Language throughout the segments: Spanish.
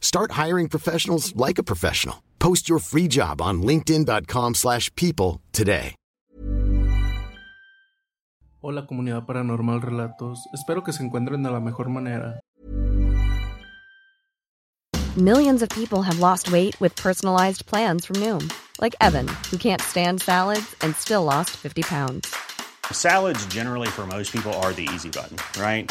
Start hiring professionals like a professional. Post your free job on linkedin.com/people slash people today. Hola comunidad paranormal relatos, espero que se encuentren de la mejor manera. Millions of people have lost weight with personalized plans from Noom, like Evan, who can't stand salads and still lost 50 pounds. Salads, generally, for most people, are the easy button, right?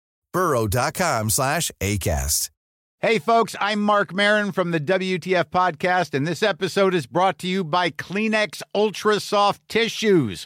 burrow.com slash ACAST. Hey, folks, I'm Mark Marin from the WTF Podcast, and this episode is brought to you by Kleenex Ultra Soft Tissues,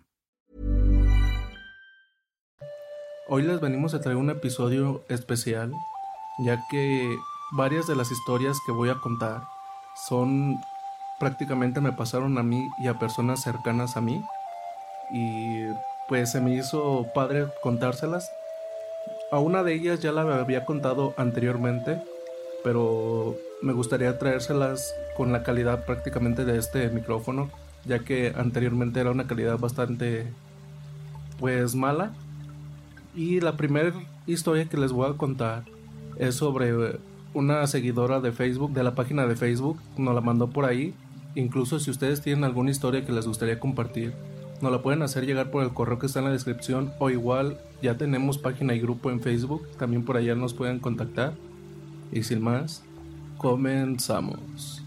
Hoy les venimos a traer un episodio especial, ya que varias de las historias que voy a contar son prácticamente me pasaron a mí y a personas cercanas a mí y pues se me hizo padre contárselas. A una de ellas ya la había contado anteriormente, pero me gustaría traérselas con la calidad prácticamente de este micrófono, ya que anteriormente era una calidad bastante pues mala. Y la primera historia que les voy a contar es sobre una seguidora de Facebook, de la página de Facebook, nos la mandó por ahí. Incluso si ustedes tienen alguna historia que les gustaría compartir, nos la pueden hacer llegar por el correo que está en la descripción o igual ya tenemos página y grupo en Facebook, también por allá nos pueden contactar. Y sin más, comenzamos.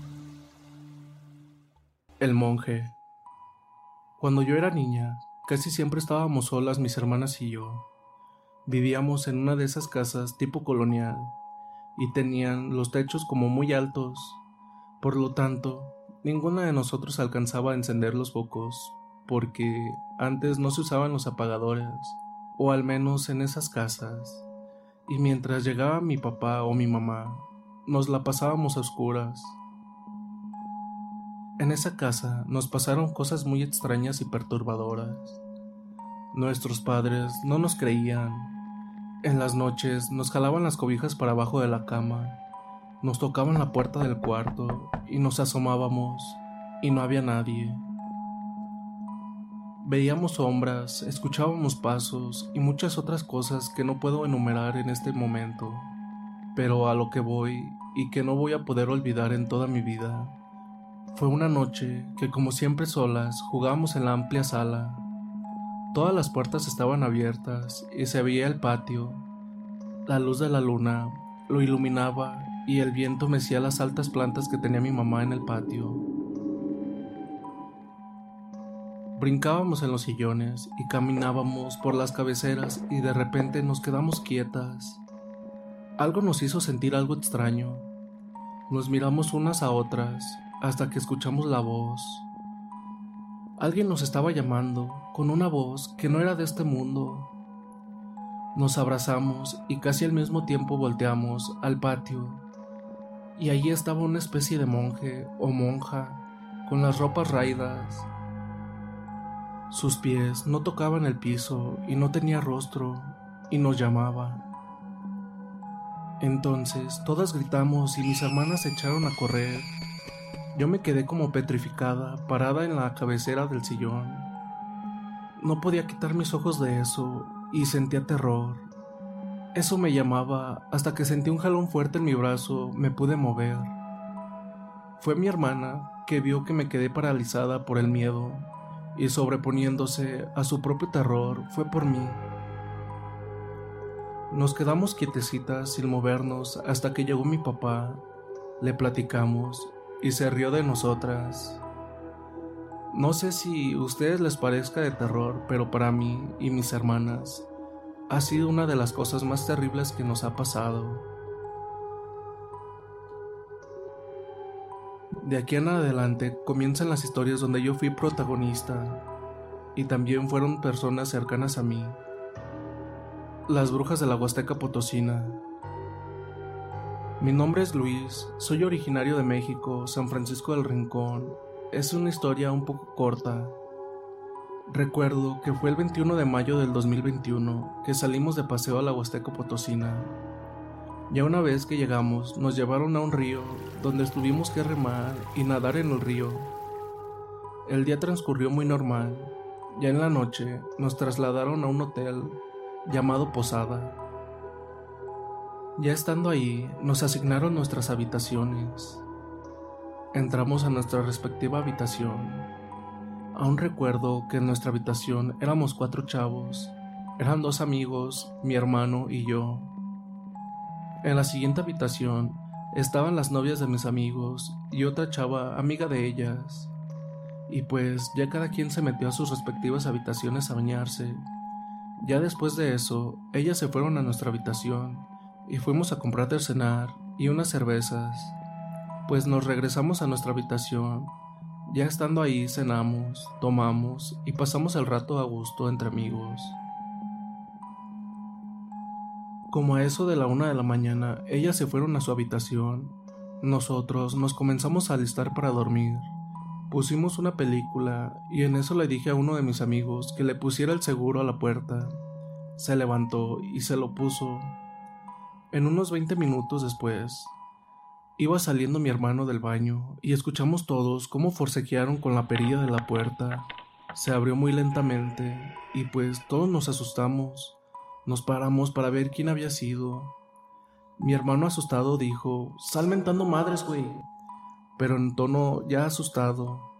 El monje. Cuando yo era niña, casi siempre estábamos solas mis hermanas y yo. Vivíamos en una de esas casas tipo colonial y tenían los techos como muy altos. Por lo tanto, ninguna de nosotros alcanzaba a encender los focos porque antes no se usaban los apagadores, o al menos en esas casas y mientras llegaba mi papá o mi mamá, nos la pasábamos a oscuras. En esa casa nos pasaron cosas muy extrañas y perturbadoras. Nuestros padres no nos creían. En las noches nos jalaban las cobijas para abajo de la cama, nos tocaban la puerta del cuarto y nos asomábamos y no había nadie. Veíamos sombras, escuchábamos pasos y muchas otras cosas que no puedo enumerar en este momento, pero a lo que voy y que no voy a poder olvidar en toda mi vida. Fue una noche que como siempre solas jugamos en la amplia sala. Todas las puertas estaban abiertas y se veía el patio. La luz de la luna lo iluminaba y el viento mecía las altas plantas que tenía mi mamá en el patio. Brincábamos en los sillones y caminábamos por las cabeceras y de repente nos quedamos quietas. Algo nos hizo sentir algo extraño. Nos miramos unas a otras hasta que escuchamos la voz. Alguien nos estaba llamando con una voz que no era de este mundo. Nos abrazamos y casi al mismo tiempo volteamos al patio. Y allí estaba una especie de monje o monja con las ropas raídas sus pies no tocaban el piso y no tenía rostro y nos llamaba. Entonces todas gritamos y mis hermanas se echaron a correr. Yo me quedé como petrificada, parada en la cabecera del sillón. No podía quitar mis ojos de eso y sentía terror. Eso me llamaba hasta que sentí un jalón fuerte en mi brazo, me pude mover. Fue mi hermana que vio que me quedé paralizada por el miedo y sobreponiéndose a su propio terror fue por mí. Nos quedamos quietecitas sin movernos hasta que llegó mi papá, le platicamos y se rió de nosotras. No sé si a ustedes les parezca de terror, pero para mí y mis hermanas ha sido una de las cosas más terribles que nos ha pasado. De aquí en adelante comienzan las historias donde yo fui protagonista y también fueron personas cercanas a mí. Las brujas de la Huasteca Potosina. Mi nombre es Luis, soy originario de México, San Francisco del Rincón. Es una historia un poco corta. Recuerdo que fue el 21 de mayo del 2021 que salimos de paseo a la Huasteca Potosina ya una vez que llegamos, nos llevaron a un río donde tuvimos que remar y nadar en el río. El día transcurrió muy normal. Ya en la noche nos trasladaron a un hotel llamado Posada. Ya estando ahí, nos asignaron nuestras habitaciones. Entramos a nuestra respectiva habitación. Aún recuerdo que en nuestra habitación éramos cuatro chavos. Eran dos amigos, mi hermano y yo. En la siguiente habitación estaban las novias de mis amigos y otra chava amiga de ellas. Y pues ya cada quien se metió a sus respectivas habitaciones a bañarse. Ya después de eso, ellas se fueron a nuestra habitación y fuimos a comprar de cenar y unas cervezas. Pues nos regresamos a nuestra habitación. Ya estando ahí cenamos, tomamos y pasamos el rato a gusto entre amigos. Como a eso de la una de la mañana, ellas se fueron a su habitación. Nosotros nos comenzamos a alistar para dormir. Pusimos una película y en eso le dije a uno de mis amigos que le pusiera el seguro a la puerta. Se levantó y se lo puso. En unos 20 minutos después, iba saliendo mi hermano del baño y escuchamos todos cómo forcejearon con la perilla de la puerta. Se abrió muy lentamente y pues todos nos asustamos. Nos paramos para ver quién había sido. Mi hermano asustado dijo, sal mentando madres, güey. Pero en tono ya asustado.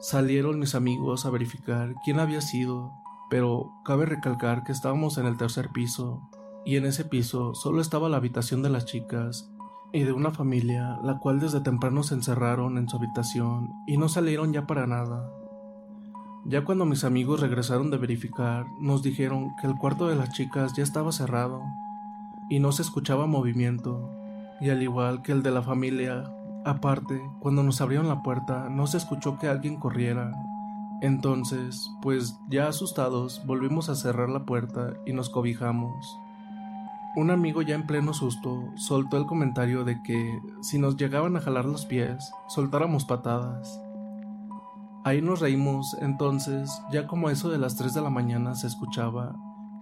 Salieron mis amigos a verificar quién había sido, pero cabe recalcar que estábamos en el tercer piso y en ese piso solo estaba la habitación de las chicas y de una familia, la cual desde temprano se encerraron en su habitación y no salieron ya para nada. Ya cuando mis amigos regresaron de verificar, nos dijeron que el cuarto de las chicas ya estaba cerrado y no se escuchaba movimiento, y al igual que el de la familia, aparte, cuando nos abrieron la puerta no se escuchó que alguien corriera. Entonces, pues ya asustados, volvimos a cerrar la puerta y nos cobijamos. Un amigo ya en pleno susto soltó el comentario de que si nos llegaban a jalar los pies, soltáramos patadas. Ahí nos reímos, entonces, ya como eso de las 3 de la mañana se escuchaba,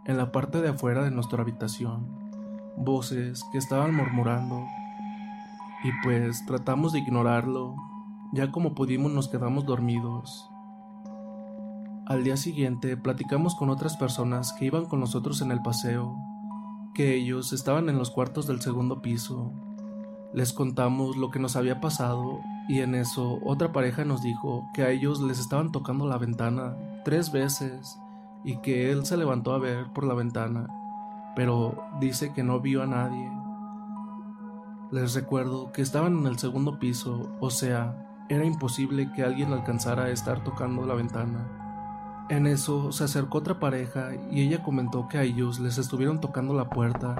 en la parte de afuera de nuestra habitación, voces que estaban murmurando. Y pues tratamos de ignorarlo, ya como pudimos nos quedamos dormidos. Al día siguiente platicamos con otras personas que iban con nosotros en el paseo que ellos estaban en los cuartos del segundo piso. Les contamos lo que nos había pasado y en eso otra pareja nos dijo que a ellos les estaban tocando la ventana tres veces y que él se levantó a ver por la ventana, pero dice que no vio a nadie. Les recuerdo que estaban en el segundo piso, o sea, era imposible que alguien alcanzara a estar tocando la ventana. En eso se acercó otra pareja y ella comentó que a ellos les estuvieron tocando la puerta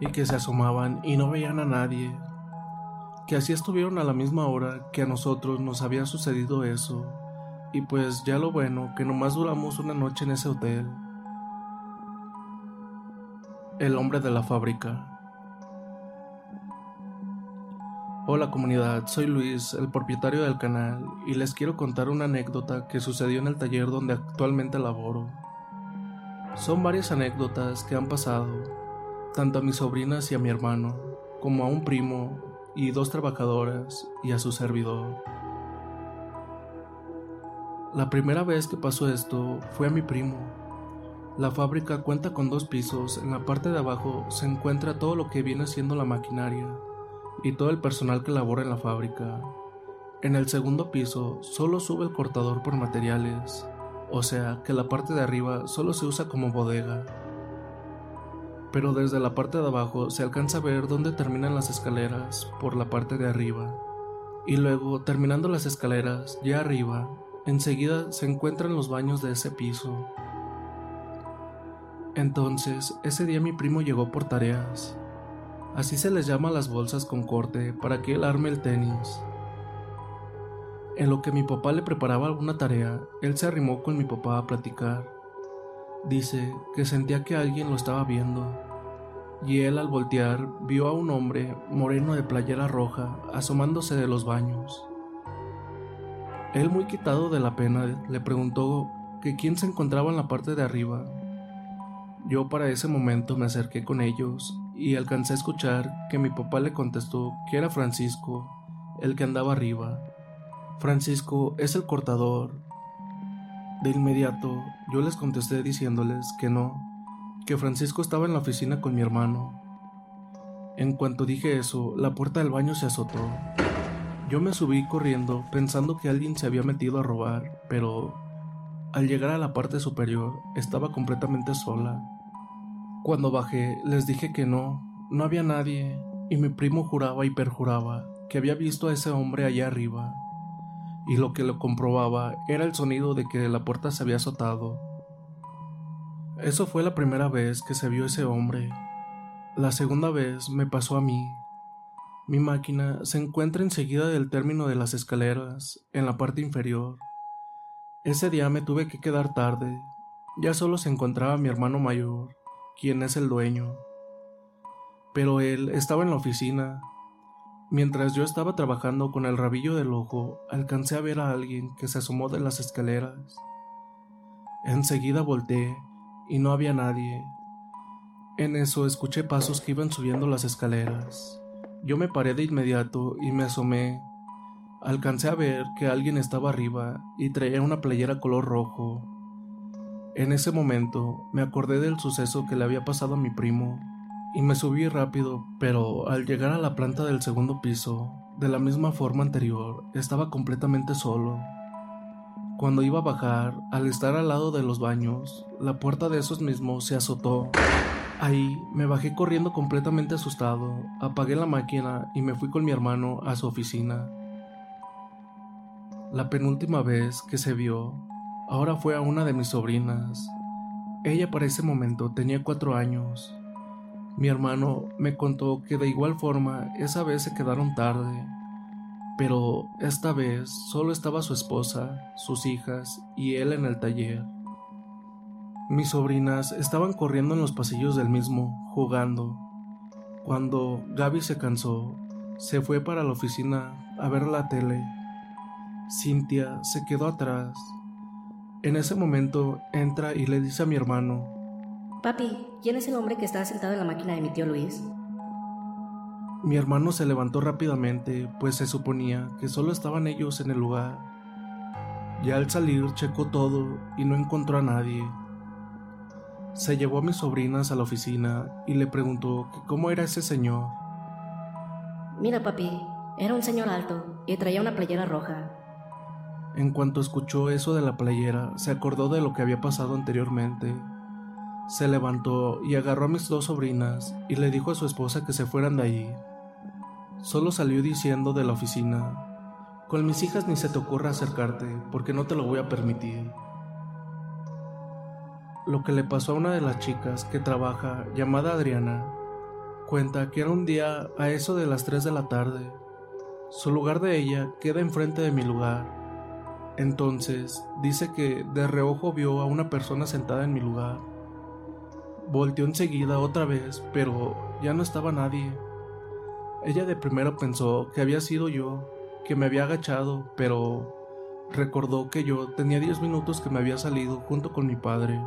y que se asomaban y no veían a nadie. Que así estuvieron a la misma hora que a nosotros nos había sucedido eso. Y pues ya lo bueno que nomás duramos una noche en ese hotel. El hombre de la fábrica. Hola comunidad, soy Luis, el propietario del canal, y les quiero contar una anécdota que sucedió en el taller donde actualmente laboro. Son varias anécdotas que han pasado, tanto a mis sobrinas y a mi hermano, como a un primo y dos trabajadoras y a su servidor. La primera vez que pasó esto fue a mi primo. La fábrica cuenta con dos pisos, en la parte de abajo se encuentra todo lo que viene siendo la maquinaria y todo el personal que labora en la fábrica. En el segundo piso solo sube el cortador por materiales, o sea que la parte de arriba solo se usa como bodega. Pero desde la parte de abajo se alcanza a ver dónde terminan las escaleras por la parte de arriba. Y luego, terminando las escaleras, ya arriba, enseguida se encuentran los baños de ese piso. Entonces, ese día mi primo llegó por tareas, Así se les llama las bolsas con corte para que él arme el tenis. En lo que mi papá le preparaba alguna tarea, él se arrimó con mi papá a platicar. Dice que sentía que alguien lo estaba viendo, y él al voltear vio a un hombre moreno de playera roja asomándose de los baños. Él muy quitado de la pena le preguntó que quién se encontraba en la parte de arriba. Yo para ese momento me acerqué con ellos y alcancé a escuchar que mi papá le contestó que era Francisco, el que andaba arriba. Francisco es el cortador. De inmediato yo les contesté diciéndoles que no, que Francisco estaba en la oficina con mi hermano. En cuanto dije eso, la puerta del baño se azotó. Yo me subí corriendo pensando que alguien se había metido a robar, pero al llegar a la parte superior estaba completamente sola. Cuando bajé, les dije que no, no había nadie, y mi primo juraba y perjuraba que había visto a ese hombre allá arriba, y lo que lo comprobaba era el sonido de que la puerta se había azotado. Eso fue la primera vez que se vio ese hombre. La segunda vez me pasó a mí. Mi máquina se encuentra enseguida del término de las escaleras, en la parte inferior. Ese día me tuve que quedar tarde. Ya solo se encontraba mi hermano mayor quién es el dueño. Pero él estaba en la oficina. Mientras yo estaba trabajando con el rabillo del ojo, alcancé a ver a alguien que se asomó de las escaleras. Enseguida volteé y no había nadie. En eso escuché pasos que iban subiendo las escaleras. Yo me paré de inmediato y me asomé. Alcancé a ver que alguien estaba arriba y traía una playera color rojo. En ese momento me acordé del suceso que le había pasado a mi primo y me subí rápido, pero al llegar a la planta del segundo piso, de la misma forma anterior, estaba completamente solo. Cuando iba a bajar, al estar al lado de los baños, la puerta de esos mismos se azotó Ahí me bajé corriendo completamente asustado, apagué la máquina y me fui con mi hermano a su oficina. La penúltima vez que se vio, ahora fue a una de mis sobrinas. Ella para ese momento tenía cuatro años. Mi hermano me contó que de igual forma esa vez se quedaron tarde, pero esta vez solo estaba su esposa, sus hijas y él en el taller. Mis sobrinas estaban corriendo en los pasillos del mismo, jugando. Cuando Gaby se cansó, se fue para la oficina a ver la tele. Cintia se quedó atrás. En ese momento entra y le dice a mi hermano, Papi, ¿quién es el hombre que está sentado en la máquina de mi tío Luis? Mi hermano se levantó rápidamente, pues se suponía que solo estaban ellos en el lugar. Ya al salir checó todo y no encontró a nadie. Se llevó a mis sobrinas a la oficina y le preguntó que cómo era ese señor. Mira, papi, era un señor alto y traía una playera roja. En cuanto escuchó eso de la playera, se acordó de lo que había pasado anteriormente se levantó y agarró a mis dos sobrinas y le dijo a su esposa que se fueran de ahí. Solo salió diciendo de la oficina, con mis hijas ni se te ocurra acercarte, porque no te lo voy a permitir. Lo que le pasó a una de las chicas que trabaja, llamada Adriana, cuenta que era un día a eso de las 3 de la tarde. Su lugar de ella queda enfrente de mi lugar. Entonces, dice que de reojo vio a una persona sentada en mi lugar Volteó enseguida otra vez, pero ya no estaba nadie. Ella de primero pensó que había sido yo, que me había agachado, pero recordó que yo tenía 10 minutos que me había salido junto con mi padre.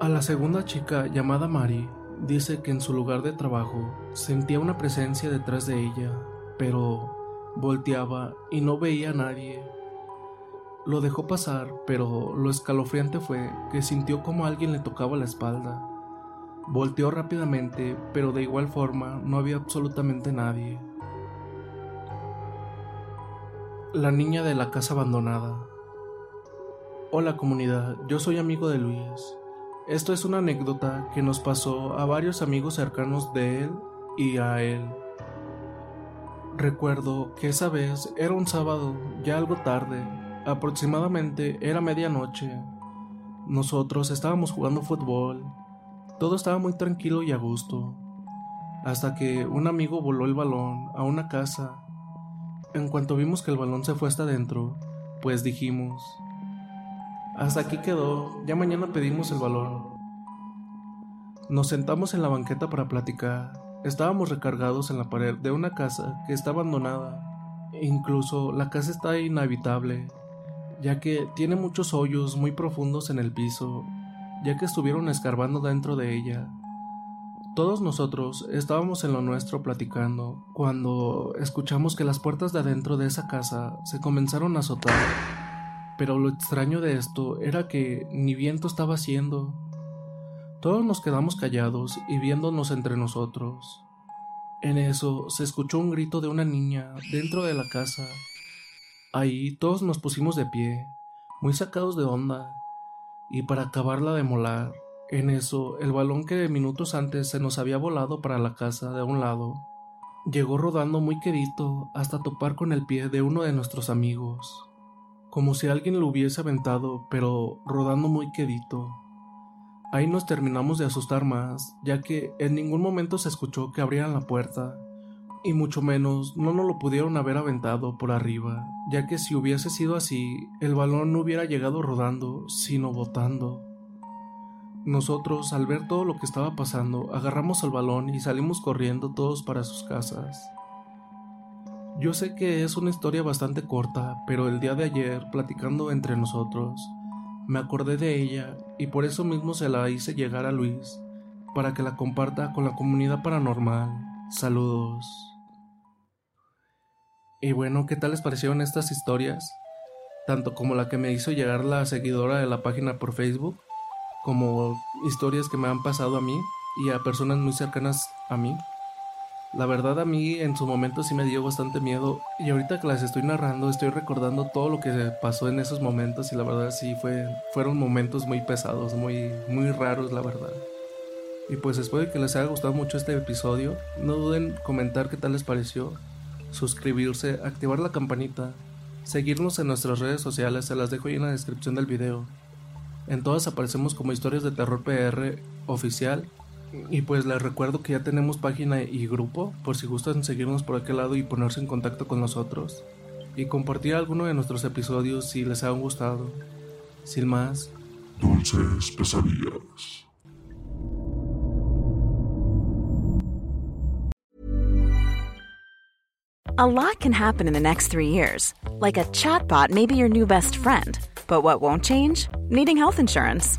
A la segunda chica, llamada Mari, dice que en su lugar de trabajo sentía una presencia detrás de ella, pero volteaba y no veía a nadie. Lo dejó pasar, pero lo escalofriante fue que sintió como alguien le tocaba la espalda. Volteó rápidamente, pero de igual forma no había absolutamente nadie. La niña de la casa abandonada. Hola comunidad, yo soy amigo de Luis. Esto es una anécdota que nos pasó a varios amigos cercanos de él y a él. Recuerdo que esa vez era un sábado, ya algo tarde, Aproximadamente era medianoche. Nosotros estábamos jugando fútbol. Todo estaba muy tranquilo y a gusto. Hasta que un amigo voló el balón a una casa. En cuanto vimos que el balón se fue hasta adentro, pues dijimos, hasta aquí quedó, ya mañana pedimos el balón. Nos sentamos en la banqueta para platicar. Estábamos recargados en la pared de una casa que está abandonada. Incluso la casa está inhabitable ya que tiene muchos hoyos muy profundos en el piso, ya que estuvieron escarbando dentro de ella. Todos nosotros estábamos en lo nuestro platicando cuando escuchamos que las puertas de adentro de esa casa se comenzaron a azotar. Pero lo extraño de esto era que ni viento estaba haciendo. Todos nos quedamos callados y viéndonos entre nosotros. En eso se escuchó un grito de una niña dentro de la casa Ahí todos nos pusimos de pie, muy sacados de onda, y para acabarla de molar, en eso el balón que minutos antes se nos había volado para la casa de un lado, llegó rodando muy quedito hasta topar con el pie de uno de nuestros amigos, como si alguien lo hubiese aventado, pero rodando muy quedito. Ahí nos terminamos de asustar más, ya que en ningún momento se escuchó que abrieran la puerta y mucho menos no nos lo pudieron haber aventado por arriba, ya que si hubiese sido así, el balón no hubiera llegado rodando, sino botando. Nosotros, al ver todo lo que estaba pasando, agarramos el balón y salimos corriendo todos para sus casas. Yo sé que es una historia bastante corta, pero el día de ayer, platicando entre nosotros, me acordé de ella y por eso mismo se la hice llegar a Luis, para que la comparta con la comunidad paranormal. Saludos. Y bueno, ¿qué tal les parecieron estas historias? Tanto como la que me hizo llegar la seguidora de la página por Facebook, como historias que me han pasado a mí y a personas muy cercanas a mí. La verdad a mí en su momento sí me dio bastante miedo y ahorita que las estoy narrando estoy recordando todo lo que pasó en esos momentos y la verdad sí fue fueron momentos muy pesados, muy muy raros la verdad. Y pues espero que les haya gustado mucho este episodio. No duden en comentar qué tal les pareció, suscribirse, activar la campanita, seguirnos en nuestras redes sociales, se las dejo ahí en la descripción del video. En todas aparecemos como historias de terror PR oficial. Y pues les recuerdo que ya tenemos página y grupo, por si gustan seguirnos por aquel lado y ponerse en contacto con nosotros. Y compartir alguno de nuestros episodios si les han gustado. Sin más. Dulces pesadillas. A lot can happen in the next three years. Like a chatbot may be your new best friend. But what won't change? Needing health insurance.